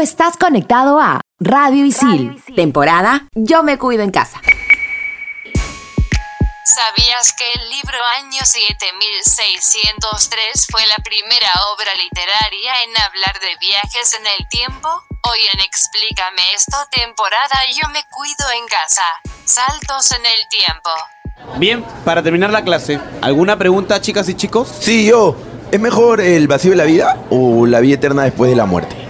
estás conectado a Radio Isil, temporada Yo me cuido en casa. ¿Sabías que el libro Año 7603 fue la primera obra literaria en hablar de viajes en el tiempo? Hoy en Explícame esto, temporada Yo me cuido en casa. Saltos en el tiempo. Bien, para terminar la clase, ¿alguna pregunta, chicas y chicos? Sí, yo. ¿Es mejor el vacío de la vida o la vida eterna después de la muerte?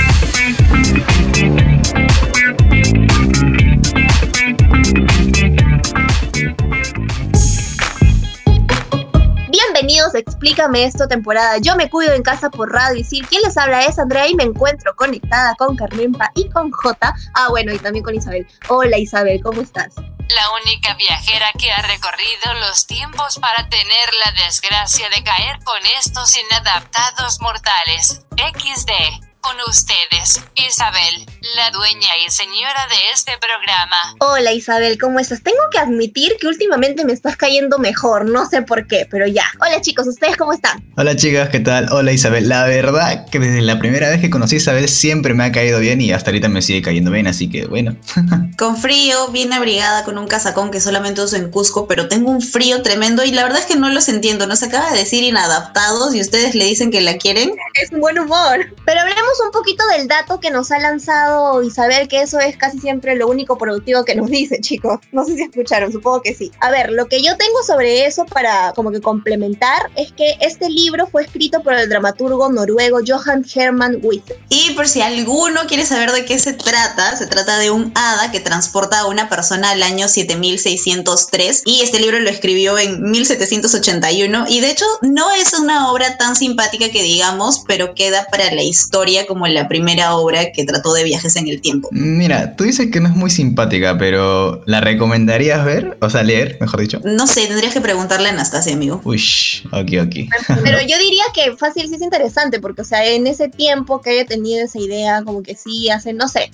Explícame esto, temporada Yo me cuido en casa por Radio Isil. Quien les habla es Andrea y me encuentro conectada con Carmenpa y con Jota. Ah, bueno, y también con Isabel. Hola Isabel, ¿cómo estás? La única viajera que ha recorrido los tiempos para tener la desgracia de caer con estos inadaptados mortales. XD. Con ustedes, Isabel, la dueña y señora de este programa. Hola Isabel, ¿cómo estás? Tengo que admitir que últimamente me estás cayendo mejor, no sé por qué, pero ya. Hola chicos, ¿ustedes cómo están? Hola chicas, ¿qué tal? Hola Isabel. La verdad que desde la primera vez que conocí a Isabel siempre me ha caído bien y hasta ahorita me sigue cayendo bien, así que bueno. con frío, bien abrigada, con un casacón que solamente uso en Cusco, pero tengo un frío tremendo y la verdad es que no los entiendo. Nos acaba de decir inadaptados y ustedes le dicen que la quieren. Es un buen humor. Pero hablemos un poquito del dato que nos ha lanzado Isabel, que eso es casi siempre lo único productivo que nos dice, chicos. No sé si escucharon, supongo que sí. A ver, lo que yo tengo sobre eso para como que complementar es que este libro fue escrito por el dramaturgo noruego Johan Herman Wiese. Y por si alguno quiere saber de qué se trata, se trata de un hada que transporta a una persona al año 7603 y este libro lo escribió en 1781 y de hecho no es una obra tan simpática que digamos, pero queda para la historia como la primera obra que trató de viajes en el tiempo. Mira, tú dices que no es muy simpática, pero ¿la recomendarías ver? O sea, leer, mejor dicho. No sé, tendrías que preguntarle a Anastasia, amigo. Uy, ok, ok. Pero yo diría que fácil sí es interesante, porque, o sea, en ese tiempo que haya tenido esa idea, como que sí, hace, no sé,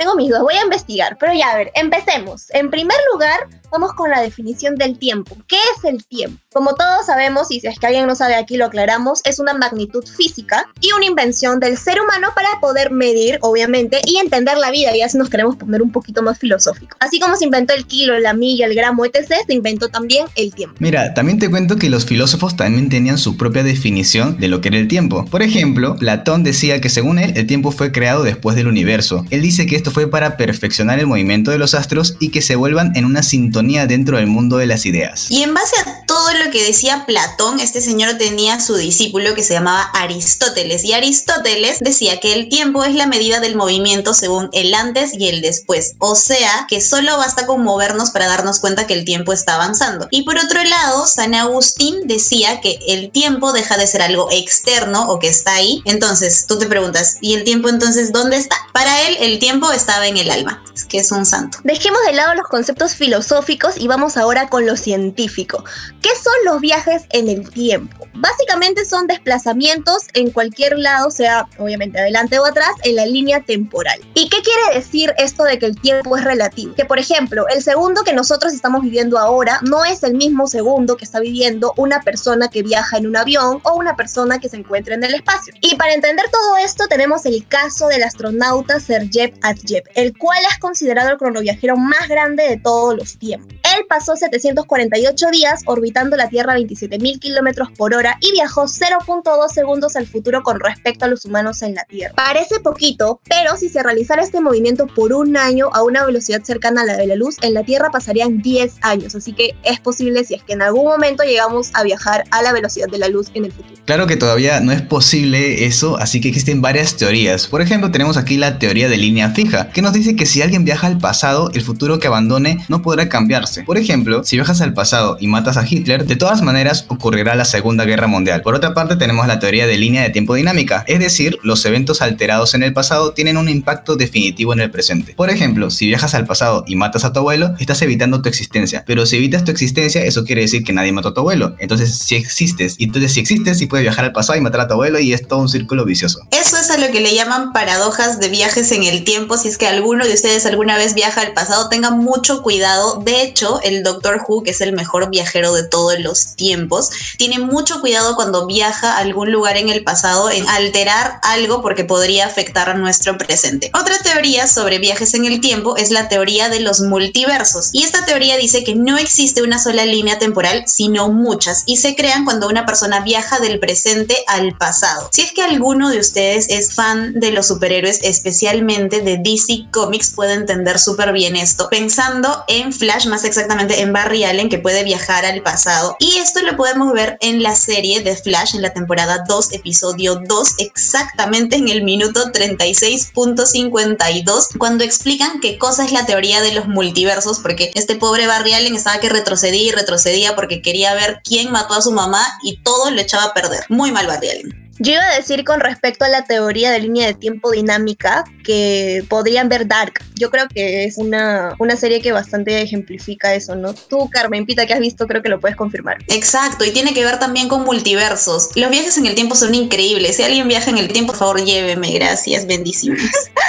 tengo mis dudas, voy a investigar, pero ya, a ver, empecemos. En primer lugar, vamos con la definición del tiempo. ¿Qué es el tiempo? Como todos sabemos, y si es que alguien no sabe aquí lo aclaramos, es una magnitud física y una invención del ser humano para poder medir, obviamente, y entender la vida, y así nos queremos poner un poquito más filosófico. Así como se inventó el kilo, la milla, el gramo, etc., se inventó también el tiempo. Mira, también te cuento que los filósofos también tenían su propia definición de lo que era el tiempo. Por ejemplo, Platón decía que según él, el tiempo fue creado después del universo. Él dice que esto fue para perfeccionar el movimiento de los astros y que se vuelvan en una sintonía dentro del mundo de las ideas. Y en base a todo lo que decía Platón, este señor tenía su discípulo que se llamaba Aristóteles. Y Aristóteles decía que el tiempo es la medida del movimiento según el antes y el después. O sea, que solo basta con movernos para darnos cuenta que el tiempo está avanzando. Y por otro lado, San Agustín decía que el tiempo deja de ser algo externo o que está ahí. Entonces, tú te preguntas, ¿y el tiempo entonces dónde está? Para él, el tiempo estaba en el alma. Que es un santo. Dejemos de lado los conceptos filosóficos y vamos ahora con lo científico. ¿Qué son los viajes en el tiempo? Básicamente son desplazamientos en cualquier lado, sea obviamente adelante o atrás, en la línea temporal. ¿Y qué quiere decir esto de que el tiempo es relativo? Que por ejemplo, el segundo que nosotros estamos viviendo ahora no es el mismo segundo que está viviendo una persona que viaja en un avión o una persona que se encuentra en el espacio. Y para entender todo esto tenemos el caso del astronauta Sergei Adjev, el cual es considerado el cronoviajero más grande de todos los tiempos. Él pasó 748 días orbitando la Tierra a 27.000 kilómetros por hora y viajó 0.2 segundos al futuro con respecto a los humanos en la Tierra. Parece poquito, pero si se realizara este movimiento por un año a una velocidad cercana a la de la luz, en la Tierra pasarían 10 años. Así que es posible si es que en algún momento llegamos a viajar a la velocidad de la luz en el futuro. Claro que todavía no es posible eso, así que existen varias teorías. Por ejemplo, tenemos aquí la teoría de línea fija, que nos dice que si alguien viaja al pasado, el futuro que abandone no podrá cambiarse. Por ejemplo, si viajas al pasado y matas a Hitler, de todas maneras ocurrirá la Segunda Guerra Mundial. Por otra parte, tenemos la teoría de línea de tiempo dinámica, es decir, los eventos alterados en el pasado tienen un impacto definitivo en el presente. Por ejemplo, si viajas al pasado y matas a tu abuelo, estás evitando tu existencia, pero si evitas tu existencia, eso quiere decir que nadie mató a tu abuelo. Entonces, si existes, y entonces si existes, sí puedes viajar al pasado y matar a tu abuelo y es todo un círculo vicioso. Eso es a lo que le llaman paradojas de viajes en el tiempo. Si es que alguno de ustedes alguna vez viaja al pasado, tengan mucho cuidado. De hecho, el Doctor Who, que es el mejor viajero de los tiempos, tiene mucho cuidado cuando viaja a algún lugar en el pasado en alterar algo porque podría afectar a nuestro presente. Otra teoría sobre viajes en el tiempo es la teoría de los multiversos. Y esta teoría dice que no existe una sola línea temporal, sino muchas, y se crean cuando una persona viaja del presente al pasado. Si es que alguno de ustedes es fan de los superhéroes, especialmente de DC Comics, puede entender súper bien esto, pensando en Flash, más exactamente en Barry Allen, que puede viajar al pasado. Y esto lo podemos ver en la serie de Flash, en la temporada 2, episodio 2, exactamente en el minuto 36.52, cuando explican qué cosa es la teoría de los multiversos, porque este pobre Barry Allen estaba que retrocedía y retrocedía porque quería ver quién mató a su mamá y todo lo echaba a perder. Muy mal Barry Allen. Yo iba a decir con respecto a la teoría de línea de tiempo dinámica que podrían ver Dark. Yo creo que es una, una serie que bastante ejemplifica eso, ¿no? Tú, Carmen Pita, que has visto, creo que lo puedes confirmar. Exacto, y tiene que ver también con multiversos. Los viajes en el tiempo son increíbles. Si alguien viaja en el tiempo, por favor, lléveme. Gracias, bendiciones.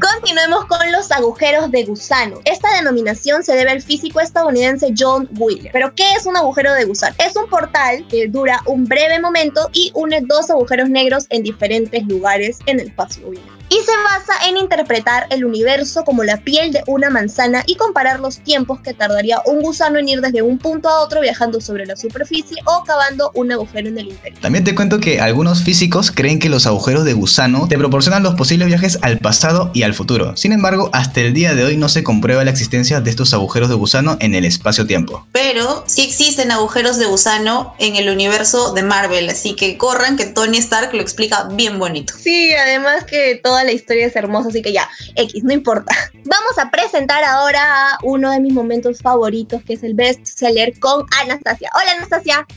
Continuemos con los agujeros de gusano. Esta denominación se debe al físico estadounidense John Wheeler. ¿Pero qué es un agujero de gusano? Es un portal que dura un breve momento y une dos agujeros negros en diferentes lugares en el espacio y se basa en interpretar el universo como la piel de una manzana y comparar los tiempos que tardaría un gusano en ir desde un punto a otro viajando sobre la superficie o cavando un agujero en el interior. También te cuento que algunos físicos creen que los agujeros de gusano te proporcionan los posibles viajes al pasado y al futuro. Sin embargo, hasta el día de hoy no se comprueba la existencia de estos agujeros de gusano en el espacio-tiempo. Pero sí existen agujeros de gusano en el universo de Marvel, así que corran que Tony Stark lo explica bien bonito. Sí, además que toda la historia es hermosa, así que ya, X, no importa. Vamos a presentar ahora a uno de mis momentos favoritos, que es el best seller con Anastasia. Hola, Anastasia.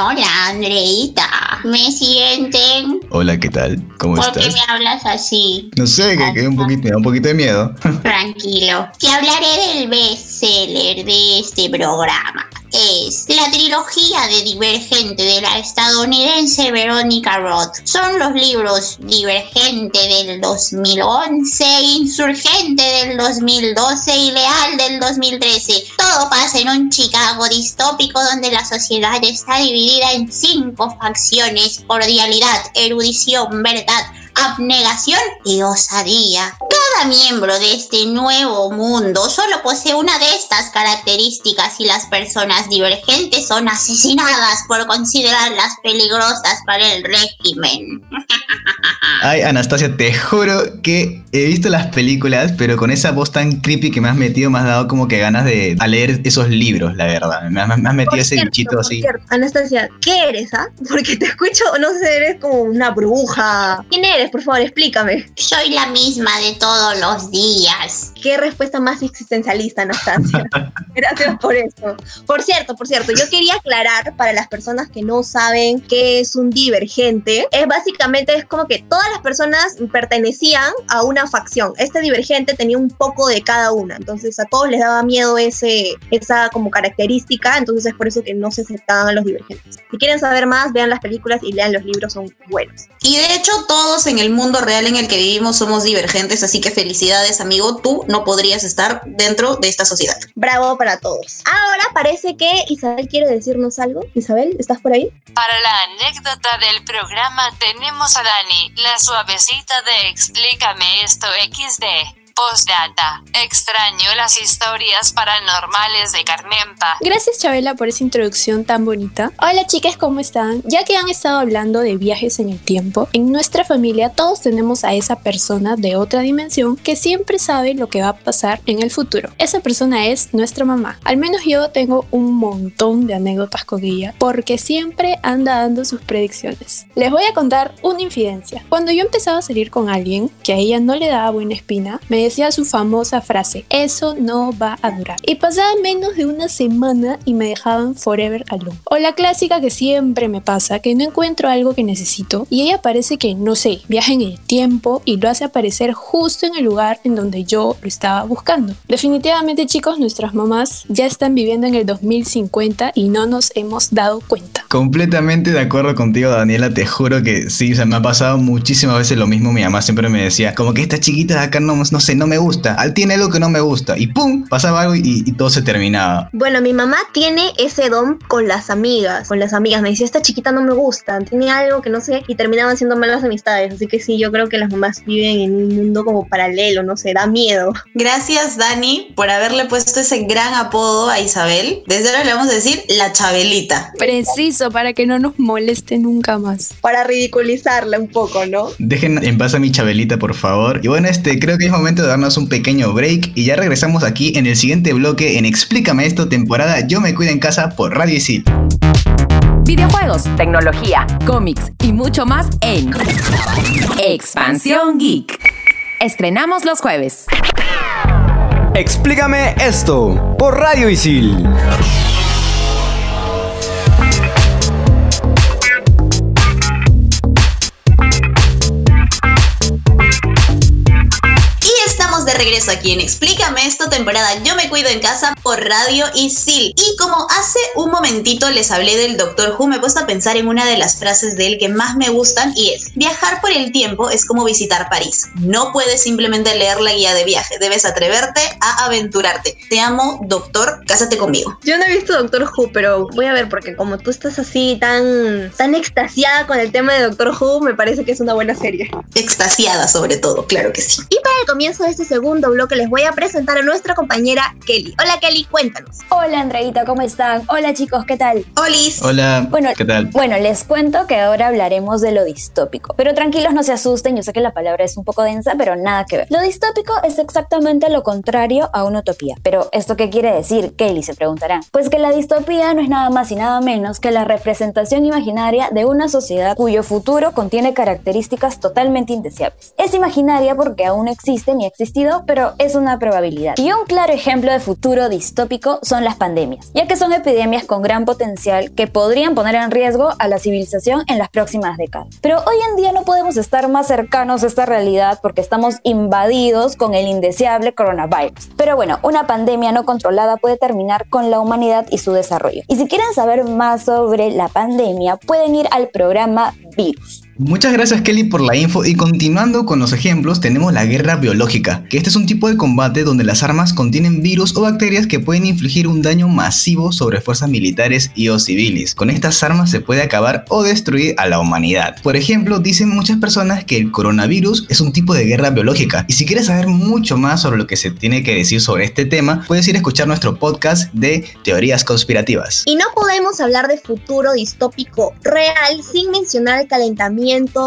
Hola, Andreita. ¿Me sienten? Hola, ¿qué tal? ¿Cómo ¿Por estás? qué me hablas así? No sé, que, que un poquito, me da un poquito de miedo. Tranquilo. Te hablaré del best seller de este programa. Es la trilogía de Divergente de la estadounidense Veronica Roth. Son los libros Divergente del 2011, Insurgente del 2012 y Leal del 2013. Todo pasa en un Chicago distópico donde la sociedad está dividida en cinco facciones: cordialidad, erudición, verdad, abnegación y osadía. Cada miembro de este nuevo mundo solo posee una de estas características y las personas divergentes son asesinadas por considerarlas peligrosas para el régimen. Ay, Anastasia, te juro que he visto las películas, pero con esa voz tan creepy que me has metido, me has dado como que ganas de a leer esos libros, la verdad. Me, has- me has metido Por ese cierto, bichito así. cierto, Anastasia, ¿qué eres, ah? Porque te escucho, no sé, eres como una bruja. ¿Quién eres? Por favor, explícame. Soy la misma de todos los días. ¿Qué respuesta más existencialista, Anastasia? Gracias por eso. Por cierto, por cierto, yo quería aclarar para las personas que no saben qué es un divergente. Es básicamente es como que todas las personas pertenecían a una facción. Este divergente tenía un poco de cada una, entonces a todos les daba miedo ese, esa como característica, entonces es por eso que no se aceptaban a los divergentes. Si quieren saber más, vean las películas y lean los libros, son buenos. Y de hecho todos en el mundo real en el que vivimos somos divergentes, así que felicidades amigo, tú no podrías estar dentro de esta sociedad. Bravo para todos. Ahora parece que Isabel quiere decirnos algo. Isabel, ¿estás por ahí? Para la anécdota del programa tenemos a Dani, la suavecita de Explícame esto XD. Postdata. Extraño las historias paranormales de Carmenpa. Gracias Chabela por esa introducción tan bonita. Hola chicas, ¿cómo están? Ya que han estado hablando de viajes en el tiempo, en nuestra familia todos tenemos a esa persona de otra dimensión que siempre sabe lo que va a pasar en el futuro. Esa persona es nuestra mamá. Al menos yo tengo un montón de anécdotas con ella porque siempre anda dando sus predicciones. Les voy a contar una infidencia. Cuando yo empezaba a salir con alguien que a ella no le daba buena espina, me decía su famosa frase, eso no va a durar. Y pasaba menos de una semana y me dejaban forever alone. O la clásica que siempre me pasa, que no encuentro algo que necesito y ella parece que, no sé, viaja en el tiempo y lo hace aparecer justo en el lugar en donde yo lo estaba buscando. Definitivamente chicos, nuestras mamás ya están viviendo en el 2050 y no nos hemos dado cuenta. Completamente de acuerdo contigo, Daniela. Te juro que sí, o sea, me ha pasado muchísimas veces lo mismo. Mi mamá siempre me decía, como que esta chiquita de acá no, no sé, no me gusta. Al tiene algo que no me gusta. Y pum, pasaba algo y, y todo se terminaba. Bueno, mi mamá tiene ese don con las amigas. Con las amigas me decía, esta chiquita no me gusta. Tiene algo que no sé. Y terminaban siendo malas amistades. Así que sí, yo creo que las mamás viven en un mundo como paralelo, no sé, da miedo. Gracias, Dani, por haberle puesto ese gran apodo a Isabel. Desde ahora le vamos a decir la Chabelita. Preciso, para que no nos moleste nunca más. Para ridiculizarla un poco, ¿no? Dejen en paz a mi Chabelita, por favor. Y bueno, este creo que es momento de darnos un pequeño break y ya regresamos aquí en el siguiente bloque en Explícame esto, temporada Yo me cuido en casa por Radio Isil. Videojuegos, tecnología, cómics y mucho más en Expansión Geek. Estrenamos los jueves. Explícame esto por Radio Isil. Regreso aquí en Explícame esto, temporada Yo me cuido en casa por Radio Isil. Y como hace un momentito les hablé del Doctor Who, me he puesto a pensar en una de las frases de él que más me gustan y es, viajar por el tiempo es como visitar París. No puedes simplemente leer la guía de viaje, debes atreverte a aventurarte. Te amo, doctor, cásate conmigo. Yo no he visto Doctor Who, pero voy a ver porque como tú estás así tan, tan extasiada con el tema de Doctor Who, me parece que es una buena serie. Extasiada sobre todo, claro que sí. Y para el comienzo de este segundo bloque les voy a presentar a nuestra compañera Kelly. Hola Kelly, cuéntanos. Hola Andreita, ¿cómo están? Hola chicos, ¿qué tal? Olis. Hola, Bueno, ¿qué tal? Bueno, les cuento que ahora hablaremos de lo distópico. Pero tranquilos, no se asusten, yo sé que la palabra es un poco densa, pero nada que ver. Lo distópico es exactamente lo contrario a una utopía. Pero, ¿esto qué quiere decir? Kelly se preguntarán. Pues que la distopía no es nada más y nada menos que la representación imaginaria de una sociedad cuyo futuro contiene características totalmente indeseables. Es imaginaria porque aún no existe ni ha existido, pero es una probabilidad. Y un claro ejemplo de futuro distópico son las pandemias, ya que son epidemias con gran potencial que podrían poner en riesgo a la civilización en las próximas décadas. Pero hoy en día no podemos estar más cercanos a esta realidad porque estamos invadidos con el indeseable coronavirus. Pero bueno, una pandemia no controlada puede terminar con la humanidad y su desarrollo. Y si quieren saber más sobre la pandemia, pueden ir al programa Virus. Muchas gracias Kelly por la info y continuando con los ejemplos tenemos la guerra biológica, que este es un tipo de combate donde las armas contienen virus o bacterias que pueden infligir un daño masivo sobre fuerzas militares y o civiles. Con estas armas se puede acabar o destruir a la humanidad. Por ejemplo, dicen muchas personas que el coronavirus es un tipo de guerra biológica y si quieres saber mucho más sobre lo que se tiene que decir sobre este tema, puedes ir a escuchar nuestro podcast de teorías conspirativas. Y no podemos hablar de futuro distópico real sin mencionar el calentamiento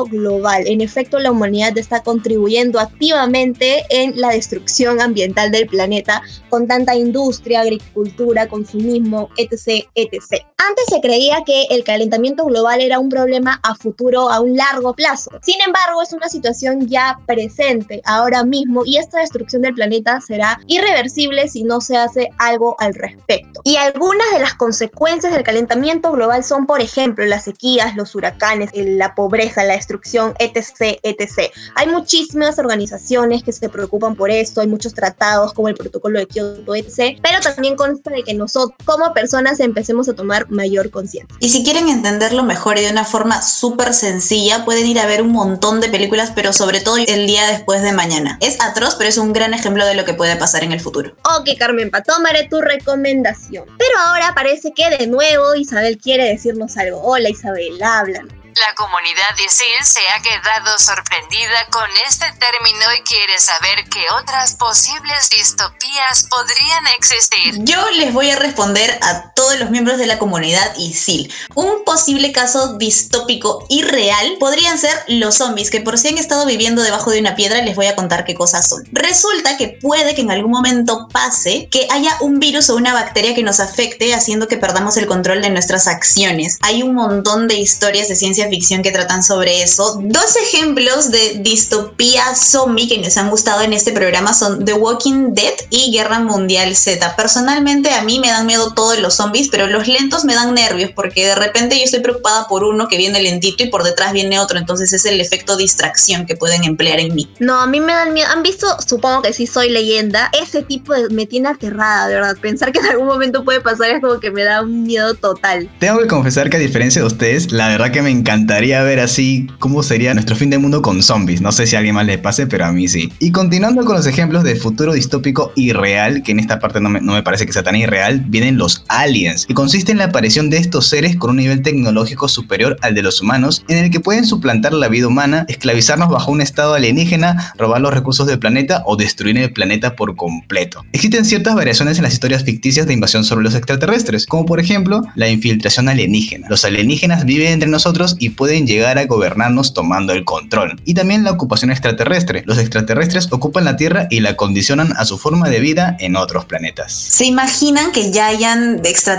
global. En efecto, la humanidad está contribuyendo activamente en la destrucción ambiental del planeta con tanta industria, agricultura, consumismo, etc, etc. Antes se creía que el calentamiento global era un problema a futuro, a un largo plazo. Sin embargo, es una situación ya presente ahora mismo y esta destrucción del planeta será irreversible si no se hace algo al respecto. Y algunas de las consecuencias del calentamiento global son, por ejemplo, las sequías, los huracanes, la pobreza, la destrucción, etc, etc. Hay muchísimas organizaciones que se preocupan por esto, hay muchos tratados como el protocolo de Kioto, etc. Pero también consta de que nosotros como personas empecemos a tomar mayor conciencia. Y si quieren entenderlo mejor y de una forma súper sencilla, pueden ir a ver un montón de películas, pero sobre todo el día después de mañana. Es atroz, pero es un gran ejemplo de lo que puede pasar en el futuro. Ok, Carmen, pa, tomaré tu recomendación. Pero ahora parece que de nuevo Isabel quiere decirnos algo. Hola Isabel, háblanos. La comunidad ISIL se ha quedado sorprendida con este término y quiere saber qué otras posibles distopías podrían existir. Yo les voy a responder a todos los miembros de la comunidad ISIL. Un posible caso distópico y real podrían ser los zombies, que por si han estado viviendo debajo de una piedra, les voy a contar qué cosas son. Resulta que puede que en algún momento pase que haya un virus o una bacteria que nos afecte, haciendo que perdamos el control de nuestras acciones. Hay un montón de historias de ciencia ficción que tratan sobre eso. Dos ejemplos de distopía zombie que nos han gustado en este programa son The Walking Dead y Guerra Mundial Z. Personalmente a mí me dan miedo todos los zombies, pero los lentos me dan nervios porque de repente yo estoy preocupada por uno que viene lentito y por detrás viene otro, entonces es el efecto distracción que pueden emplear en mí. No, a mí me dan miedo. ¿Han visto? Supongo que sí soy leyenda. Ese tipo de, me tiene aterrada, de verdad. Pensar que en algún momento puede pasar es como que me da un miedo total. Tengo que confesar que a diferencia de ustedes, la verdad que me encantaría ver así cómo sería nuestro fin de mundo con zombies. No sé si a alguien más le pase, pero a mí sí. Y continuando con los ejemplos de futuro distópico irreal, que en esta parte no me, no me parece que sea tan irreal, vienen los aliens, que consiste en la aparición de estos seres con un nivel tecnológico superior al de los humanos, en el que pueden suplantar la vida humana, esclavizarnos bajo un estado alienígena, robar los recursos del planeta o destruir el planeta por completo. Existen ciertas variaciones en las historias ficticias de invasión sobre los extraterrestres, como por ejemplo la infiltración alienígena. Los alienígenas viven entre nosotros y pueden llegar a gobernarnos tomando el control. Y también la ocupación extraterrestre. Los extraterrestres ocupan la Tierra y la condicionan a su forma de vida en otros planetas. ¿Se imaginan que ya hayan extraterrestres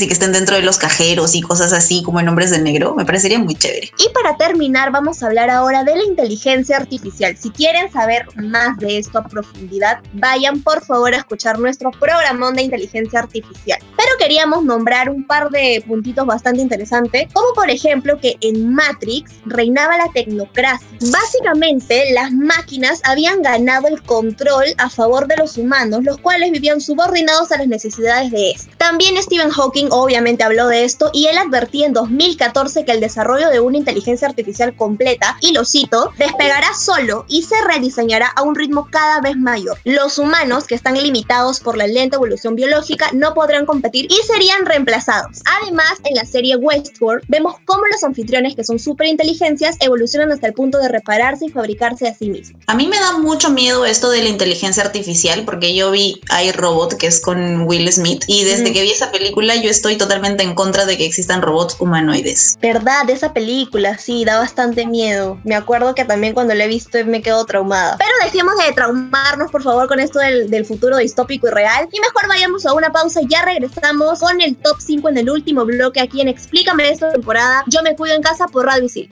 y que estén dentro de los cajeros y cosas así como en Hombres de Negro? Me parecería muy chévere. Y para terminar, vamos a hablar ahora de la inteligencia artificial. Si quieren saber más de esto a profundidad, vayan por favor a escuchar nuestro programón de inteligencia artificial. Pero queríamos nombrar un par de puntitos bastante interesantes, como por ejemplo que en Matrix reinaba la tecnocracia. Básicamente, las máquinas habían ganado el control a favor de los humanos, los cuales vivían subordinados a las necesidades de estos. También Stephen Hawking obviamente habló de esto y él advertía en 2014 que el desarrollo de una inteligencia artificial completa, y lo cito, despegará solo y se rediseñará a un ritmo cada vez mayor. Los humanos, que están limitados por la lenta evolución biológica, no podrán competir y serían reemplazados. Además, en la serie Westworld vemos cómo los anfitriones, que son superinteligencias, evolucionan hasta el punto de repararse y fabricarse a sí mismos. A mí me da mucho miedo esto de la inteligencia artificial porque yo vi iRobot, que es con Will Smith, y desde que vi esa película yo estoy totalmente en contra de que existan robots humanoides. Verdad, esa película, sí, da bastante miedo. Me acuerdo que también cuando la he visto me quedo traumada. Pero decíamos de traumarnos, por favor, con esto del, del futuro distópico y real. Y mejor vayamos a una pausa y ya regresamos con el top 5 en el último bloque aquí en Explícame esta temporada. Yo me cuido en casa por Radio Isil.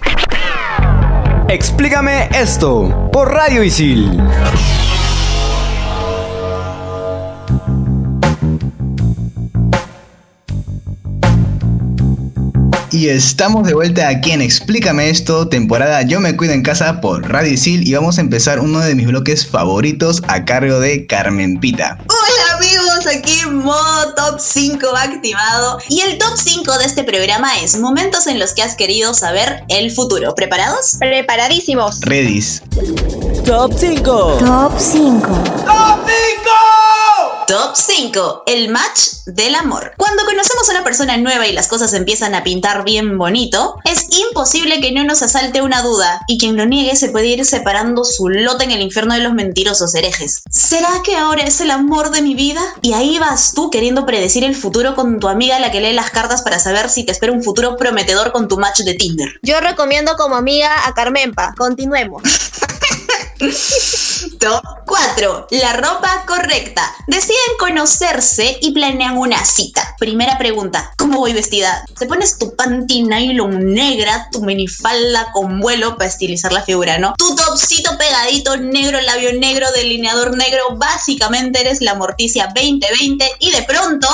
Explícame esto por Radio Isil. Y estamos de vuelta aquí en Explícame esto, temporada Yo me cuido en casa por Radio Isil y vamos a empezar uno de mis bloques favoritos a cargo de Carmen Pita. Hola amigos, aquí modo top 5 activado y el top 5 de este programa es momentos en los que has querido saber el futuro. ¿Preparados? Preparadísimos. Redis. Top 5. Top 5. ¡Top 5! Top 5. El match del amor. Cuando conocemos a una persona nueva y las cosas empiezan a pintar bien bonito, es imposible que no nos asalte una duda y quien lo niegue se puede ir separando su lote en el infierno de los mentirosos herejes. ¿Será que ahora es el amor de mi vida? Y ahí vas tú queriendo predecir el futuro con tu amiga la que lee las cartas para saber si te espera un futuro prometedor con tu match de Tinder. Yo recomiendo como amiga a Carmenpa. Continuemos. Top 4. La ropa correcta. Deciden conocerse y planean una cita. Primera pregunta. ¿Cómo voy vestida? Te pones tu panty nylon negra, tu minifalda con vuelo para estilizar la figura, ¿no? Tu topcito pegadito, negro, labio negro, delineador negro. Básicamente eres la Morticia 2020 y de pronto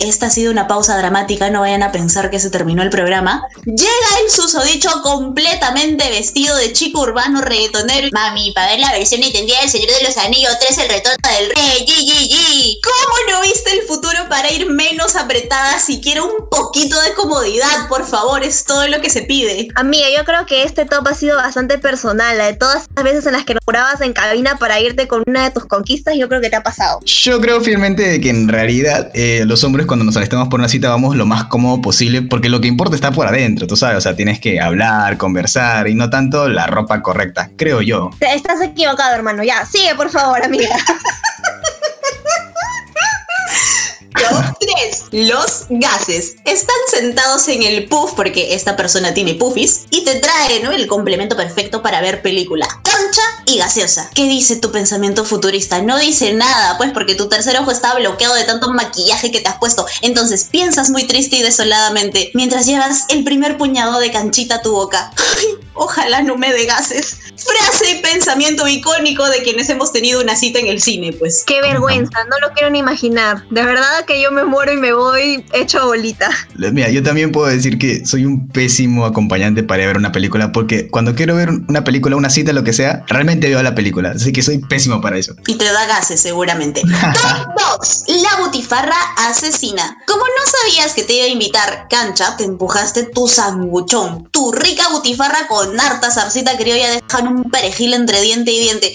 esta ha sido una pausa dramática, no vayan a pensar que se terminó el programa. Llega el susodicho completamente vestido de chico urbano reggaetonero. Mami, para ver la versión entendida del Señor de los Anillos 3, el retorno del rey. GGG. ¿Cómo no viste el futuro para ir menos apretada? Siquiera un poquito de comodidad, por favor, es todo lo que se pide. Amiga, yo creo que este top ha sido bastante personal. La de todas las veces en las que nos jurabas en cabina para irte con una de tus conquistas, yo creo que te ha pasado. Yo creo fielmente de que en realidad eh, los hombres cuando nos alistamos por una cita vamos lo más cómodo posible porque lo que importa está por adentro, tú sabes, o sea, tienes que hablar, conversar y no tanto la ropa correcta, creo yo. Estás equivocado, hermano. Ya, sigue, por favor, amiga. Los gases. Están sentados en el puff porque esta persona tiene puffis y te trae ¿no? el complemento perfecto para ver película. Cancha y gaseosa. ¿Qué dice tu pensamiento futurista? No dice nada, pues porque tu tercer ojo está bloqueado de tanto maquillaje que te has puesto. Entonces piensas muy triste y desoladamente mientras llevas el primer puñado de canchita a tu boca. Ay, ojalá no me dé gases. Frase y pensamiento icónico de quienes hemos tenido una cita en el cine, pues. Qué vergüenza, no lo quiero ni imaginar. De verdad que yo me muero y me voy hecho bolita. Mira, yo también puedo decir que soy un pésimo acompañante para ir a ver una película porque cuando quiero ver una película, una cita, lo que sea, realmente veo la película. Así que soy pésimo para eso. Y te da gases, seguramente. Top 2. La butifarra asesina. Como no sabías que te iba a invitar cancha, te empujaste tu sanguchón. Tu rica butifarra con harta zarcita criolla dejan un perejil entre diente y diente.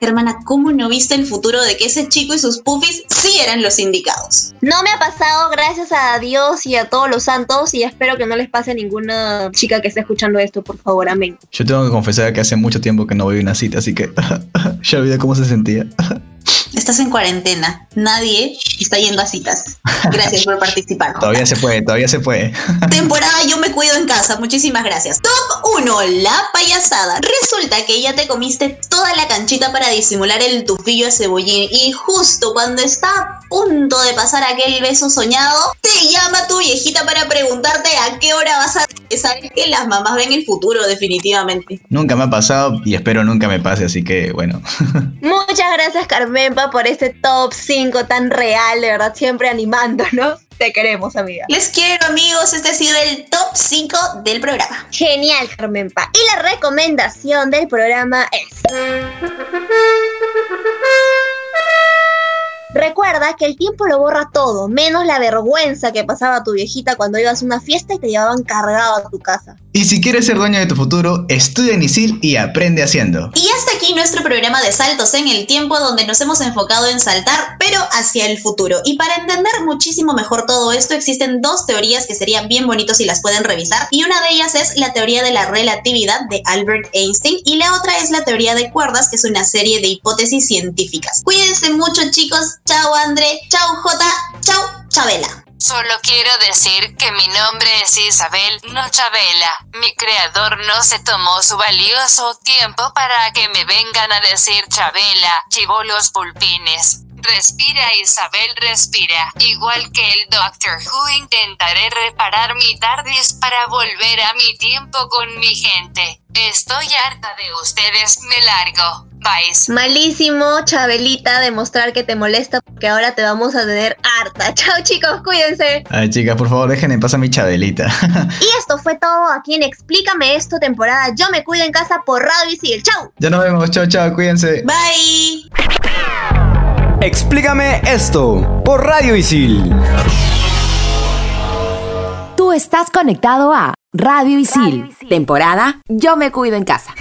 Hermana, ¿cómo no viste el futuro de que ese chico y sus pufis sí eran los indicados? No me ha pasado, gracias a Dios y a todos los santos, y espero que no les pase a ninguna chica que esté escuchando esto, por favor, amén. Yo tengo que confesar que hace mucho tiempo que no voy a una cita, así que ya olvidé cómo se sentía. Estás en cuarentena. Nadie está yendo a citas. Gracias por participar. todavía se puede, todavía se puede. Temporada Yo me cuido en casa. Muchísimas gracias. Top 1. La payasada. Resulta que ya te comiste toda la canchita para disimular el tufillo de cebollín y justo cuando está a punto de pasar aquel beso soñado, te llama tu viejita para preguntarte a qué hora vas a... Sabes que las mamás ven el futuro definitivamente. Nunca me ha pasado y espero nunca me pase, así que bueno. Muchas gracias Carmenpa por este top 5 tan real, de verdad, siempre animándonos. Te queremos, amiga. Les quiero, amigos. Este ha sido el top 5 del programa. Genial, Carmenpa. Y la recomendación del programa es... Recuerda que el tiempo lo borra todo, menos la vergüenza que pasaba tu viejita cuando ibas a una fiesta y te llevaban cargado a tu casa. Y si quieres ser dueño de tu futuro, estudia en ISIL y aprende haciendo. Y hasta aquí nuestro programa de saltos en el tiempo donde nos hemos enfocado en saltar, pero hacia el futuro. Y para entender muchísimo mejor todo esto, existen dos teorías que serían bien bonitos si las pueden revisar. Y una de ellas es la teoría de la relatividad de Albert Einstein y la otra es la teoría de cuerdas, que es una serie de hipótesis científicas. Cuídense mucho chicos. Chao André. Chao J. Chao Chabela. Solo quiero decir que mi nombre es Isabel, no Chabela. Mi creador no se tomó su valioso tiempo para que me vengan a decir Chabela, chivolos pulpines. Respira Isabel, respira. Igual que el Doctor Who intentaré reparar mi TARDIS para volver a mi tiempo con mi gente. Estoy harta de ustedes, me largo. Bye. Malísimo, Chabelita, demostrar que te molesta porque ahora te vamos a tener harta. Chao chicos, cuídense. Ay, chicas, por favor, dejen en paz a mi Chabelita. y esto fue todo aquí en Explícame esto, temporada Yo me cuido en casa por Radio Isil. Chao. Ya nos vemos, chao, chao, cuídense. Bye. Explícame esto por Radio Isil. Tú estás conectado a Radio Isil, temporada Yo me cuido en casa.